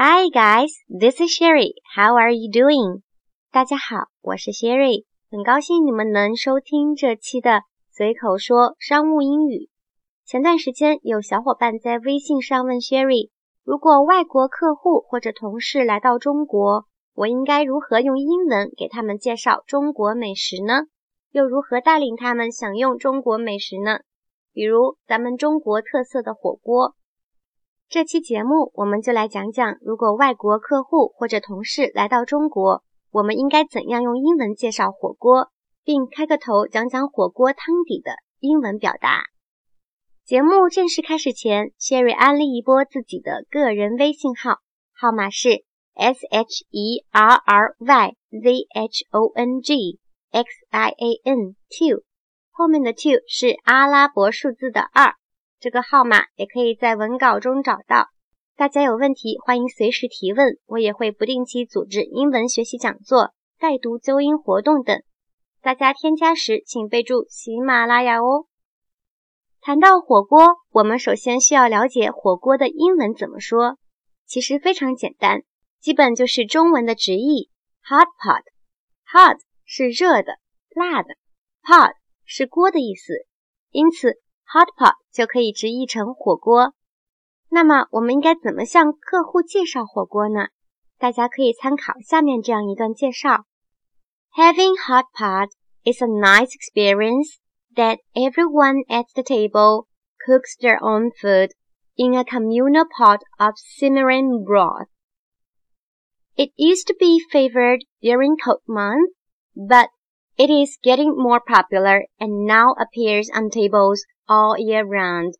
Hi guys, this is Sherry. How are you doing? 大家好，我是 Sherry，很高兴你们能收听这期的随口说商务英语。前段时间有小伙伴在微信上问 Sherry，如果外国客户或者同事来到中国，我应该如何用英文给他们介绍中国美食呢？又如何带领他们享用中国美食呢？比如咱们中国特色的火锅。这期节目我们就来讲讲，如果外国客户或者同事来到中国，我们应该怎样用英文介绍火锅，并开个头讲讲火锅汤底的英文表达。节目正式开始前，Sherry 安利一波自己的个人微信号，号码是 S H E R R Y Z H O N G X I A N two，后面的 two 是阿拉伯数字的二。这个号码也可以在文稿中找到。大家有问题欢迎随时提问，我也会不定期组织英文学习讲座、带读纠音活动等。大家添加时请备注喜马拉雅哦。谈到火锅，我们首先需要了解火锅的英文怎么说。其实非常简单，基本就是中文的直译：hot pot。hot 是热的、辣的，pot 是锅的意思，因此。Hot pot 就可以直译成火锅。那么我们应该怎么向客户介绍火锅呢？大家可以参考下面这样一段介绍：Having hot pot is a nice experience that everyone at the table cooks their own food in a communal pot of simmering broth. It used to be favored during cold months, but it is getting more popular and now appears on tables all year round.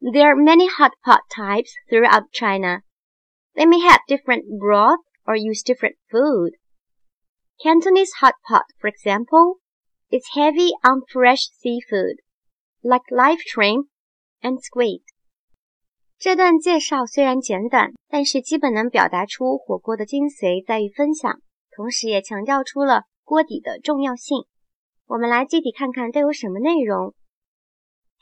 There are many hot pot types throughout China. They may have different broth or use different food. Cantonese hot pot, for example, is heavy on fresh seafood, like live shrimp and squid. 这段介绍虽然简短，但是基本能表达出火锅的精髓在于分享，同时也强调出了锅底的重要性。我们来具体看看都有什么内容。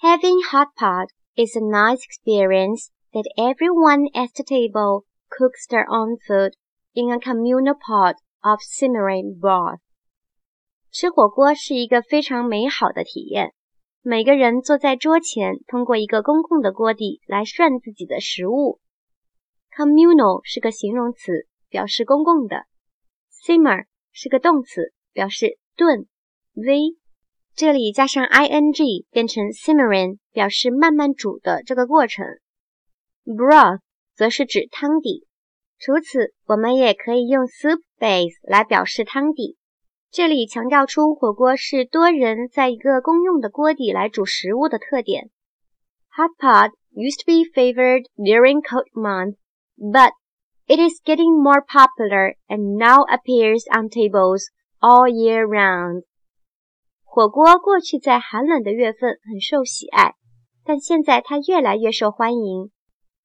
Having hot pot is a nice experience that everyone at the table cooks their own food in a communal pot of simmering broth. 吃火锅是一个非常美好的体验。每个人坐在桌前，通过一个公共的锅底来涮自己的食物。Communal 是个形容词，表示公共的。Simmer 是个动词，表示炖、煨。 这里加上 ing 变成 simmering，表示慢慢煮的这个过程。broth 则是指汤底。除此，我们也可以用 soup base 来表示汤底。这里强调出火锅是多人在一个公用的锅底来煮食物的特点。Hot pot used to be favored during cold months, but it is getting more popular and now appears on tables all year round. 火锅过去在寒冷的月份很受喜爱，但现在它越来越受欢迎。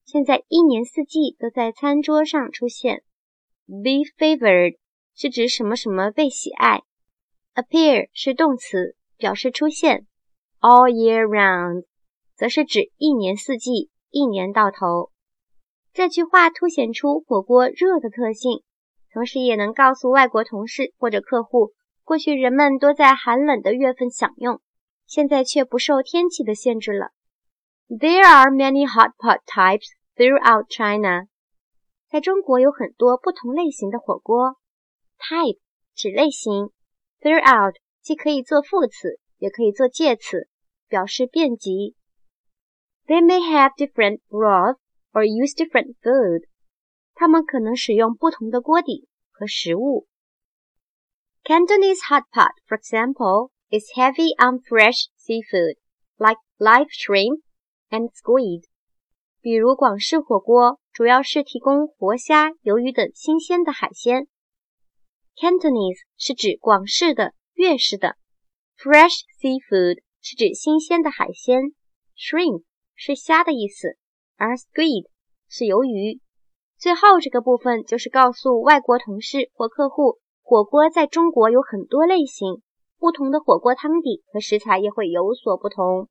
现在一年四季都在餐桌上出现。Be favored 是指什么什么被喜爱。Appear 是动词，表示出现。All year round 则是指一年四季，一年到头。这句话凸显出火锅热的特性，同时也能告诉外国同事或者客户。过去人们多在寒冷的月份享用，现在却不受天气的限制了。There are many hot pot types throughout China。在中国有很多不同类型的火锅。Type 指类型，throughout 既可以做副词，也可以做介词，表示遍及。They may have different broth or use different food。他们可能使用不同的锅底和食物。Cantonese hot pot, for example, is heavy on fresh seafood, like live shrimp and squid. 比如广式火锅主要是提供活虾、鱿鱼等新鲜的海鲜。Cantonese 是指广式的、粤式的。Fresh seafood 是指新鲜的海鲜。Shrimp 是虾的意思，而 squid 是鱿鱼。最后这个部分就是告诉外国同事或客户。火锅在中国有很多类型不同的火锅汤底和食材也会有所不同。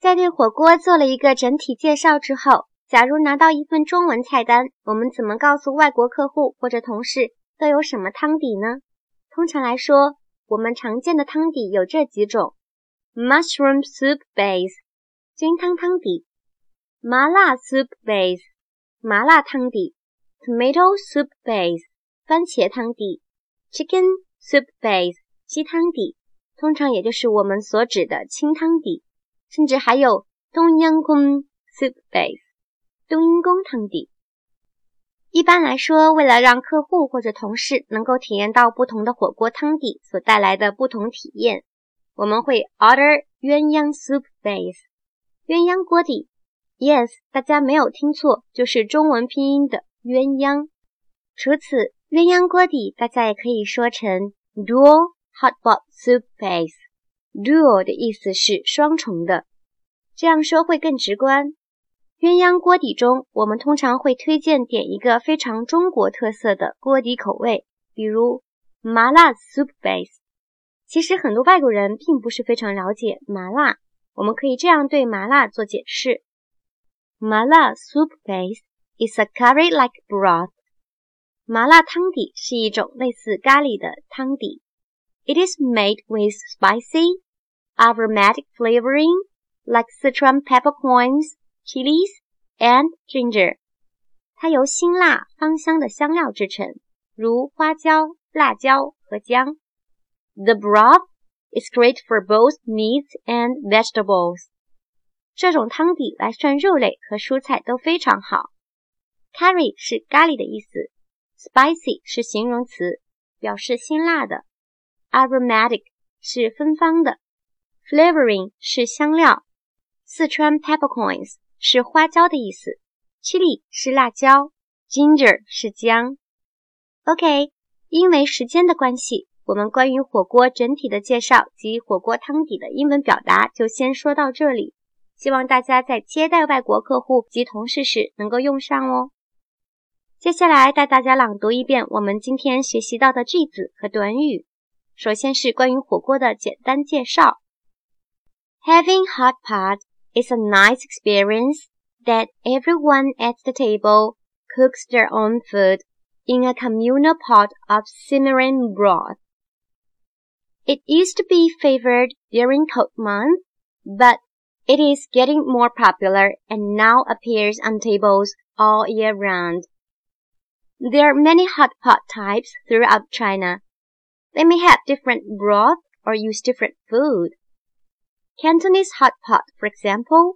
在对火锅做了一个整体介绍之后假如拿到一份中文菜单我们怎么告诉外国客户或者同事都有什么汤底呢？通常来说我们常见的汤底有这几种：mushroom soup base（ 菌汤汤底）、麻辣 soup base（ 麻辣汤底）、tomato soup base（ 番茄汤底）、chicken soup base（ 鸡汤底），通常也就是我们所指的清汤底。甚至还有冬阴功 soup base，冬阴功汤底。一般来说，为了让客户或者同事能够体验到不同的火锅汤底所带来的不同体验，我们会 order 鸳鸯 soup base，鸳鸯锅底。Yes，大家没有听错，就是中文拼音的鸳鸯。除此，鸳鸯锅底大家也可以说成 dual hot pot soup base。Dual 的意思是双重的，这样说会更直观。鸳鸯锅底中，我们通常会推荐点一个非常中国特色的锅底口味，比如麻辣 soup base。其实很多外国人并不是非常了解麻辣，我们可以这样对麻辣做解释：麻辣 soup base is a curry-like broth。麻辣汤底是一种类似咖喱的汤底。It is made with spicy aromatic flavoring like Sichuan peppercorns, chilies, and ginger。它由辛辣芳香的香料制成，如花椒、辣椒和姜。 The broth is great for both meats and vegetables。这种汤底来涮肉类和蔬菜都非常好。Curry 是咖喱的意思，spicy 是形容词，表示辛辣的。Aromatic 是芬芳的。Flavoring 是香料，四川 peppercorns 是花椒的意思，chili 是辣椒，ginger 是姜。OK，因为时间的关系，我们关于火锅整体的介绍及火锅汤底的英文表达就先说到这里。希望大家在接待外国客户及同事时能够用上哦。接下来带大家朗读一遍我们今天学习到的句子和短语。首先是关于火锅的简单介绍。Having hot pot is a nice experience that everyone at the table cooks their own food in a communal pot of simmering broth. It used to be favored during cold months, but it is getting more popular and now appears on tables all year round. There are many hot pot types throughout China. They may have different broth or use different food. Cantonese hot pot, for example,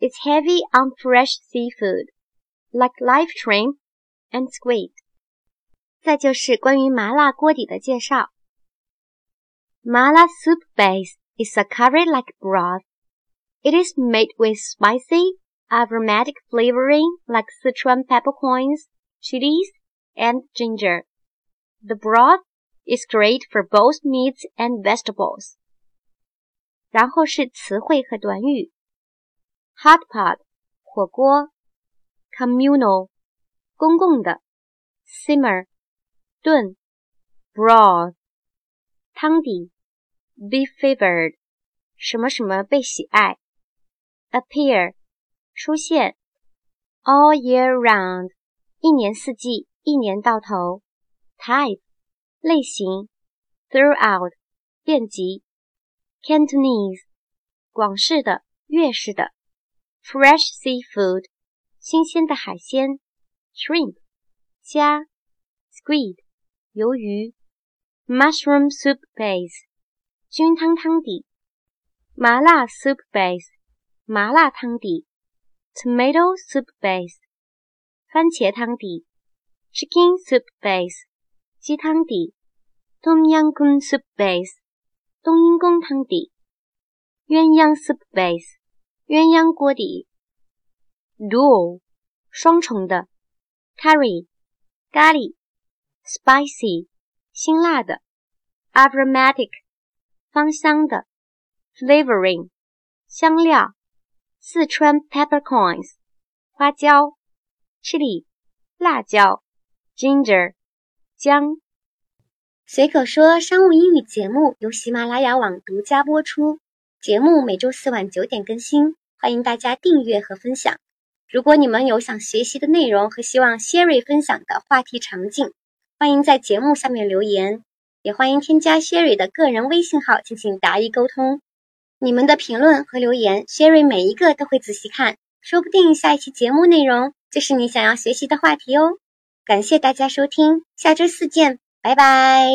is heavy on fresh seafood, like live shrimp and squid. 再就是关于麻辣锅底的介绍。 Mala soup base is a curry-like broth. It is made with spicy, aromatic flavoring like Sichuan peppercorns, chilies, and ginger. The broth is great for both meats and vegetables. 然后是词汇和短语：hot pot 火锅，communal 公共的，simmer 炖，broth 汤底，be favored 什么什么被喜爱，appear 出现，all year round 一年四季，一年到头，type 类型，throughout 遍及。Cantonese，广式的、粤式的；fresh seafood，新鲜的海鲜；shrimp，虾；squid，鱿鱼 ；mushroom soup base，菌汤汤底；麻辣 soup base，麻辣汤底；tomato soup base，番茄汤底；chicken soup base，鸡汤底；tom yum goong soup base。冬阴功汤底，鸳鸯 soup base，鸳鸯锅底；dual，双重的；curry，咖喱；spicy， 辛辣的；aromatic，芳香的；flavoring，香料；四川 peppercorns，花椒；chili，辣椒；ginger，姜。随口说商务英语节目由喜马拉雅网独家播出，节目每周四晚九点更新。欢迎大家订阅和分享。如果你们有想学习的内容和希望 Sherry 分享的话题场景，欢迎在节目下面留言，也欢迎添加 Sherry 的个人微信号进行答疑沟通。你们的评论和留言，Sherry 每一个都会仔细看，说不定下一期节目内容就是你想要学习的话题哦。感谢大家收听，下周四见，拜拜。